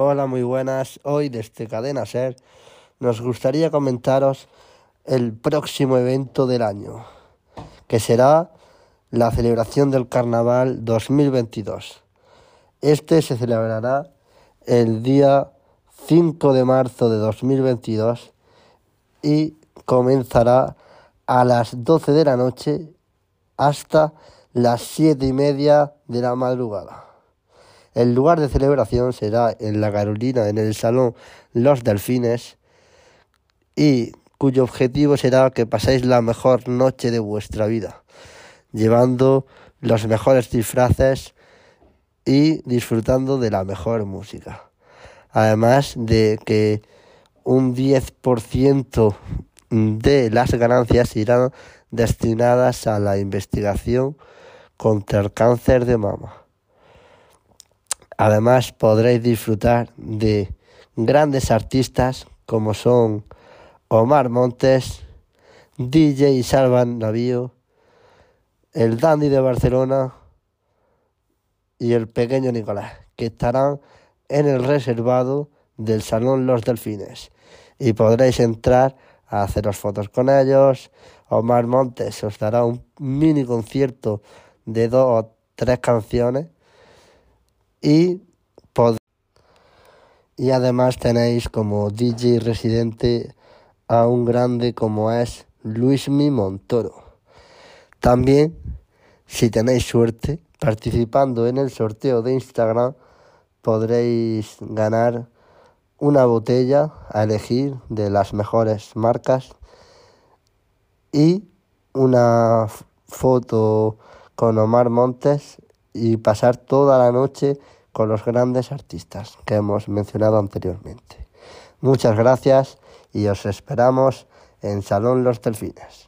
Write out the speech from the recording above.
Hola, muy buenas. Hoy desde Cadena Ser nos gustaría comentaros el próximo evento del año, que será la celebración del Carnaval 2022. Este se celebrará el día 5 de marzo de 2022 y comenzará a las 12 de la noche hasta las 7 y media de la madrugada. El lugar de celebración será en La Carolina, en el Salón Los Delfines, y cuyo objetivo será que paséis la mejor noche de vuestra vida, llevando los mejores disfraces y disfrutando de la mejor música. Además de que un 10% de las ganancias irán destinadas a la investigación contra el cáncer de mama. Además podréis disfrutar de grandes artistas como son Omar Montes, DJ Salvan Navío, el Dandy de Barcelona y el pequeño Nicolás, que estarán en el reservado del Salón Los Delfines y podréis entrar a haceros fotos con ellos. Omar Montes os dará un mini concierto de dos o tres canciones y, y además tenéis como DJ residente a un grande como es Luismi Montoro. También, si tenéis suerte, participando en el sorteo de Instagram, podréis ganar una botella a elegir de las mejores marcas y una foto con Omar Montes y pasar toda la noche con los grandes artistas que hemos mencionado anteriormente. Muchas gracias y os esperamos en Salón Los Delfines.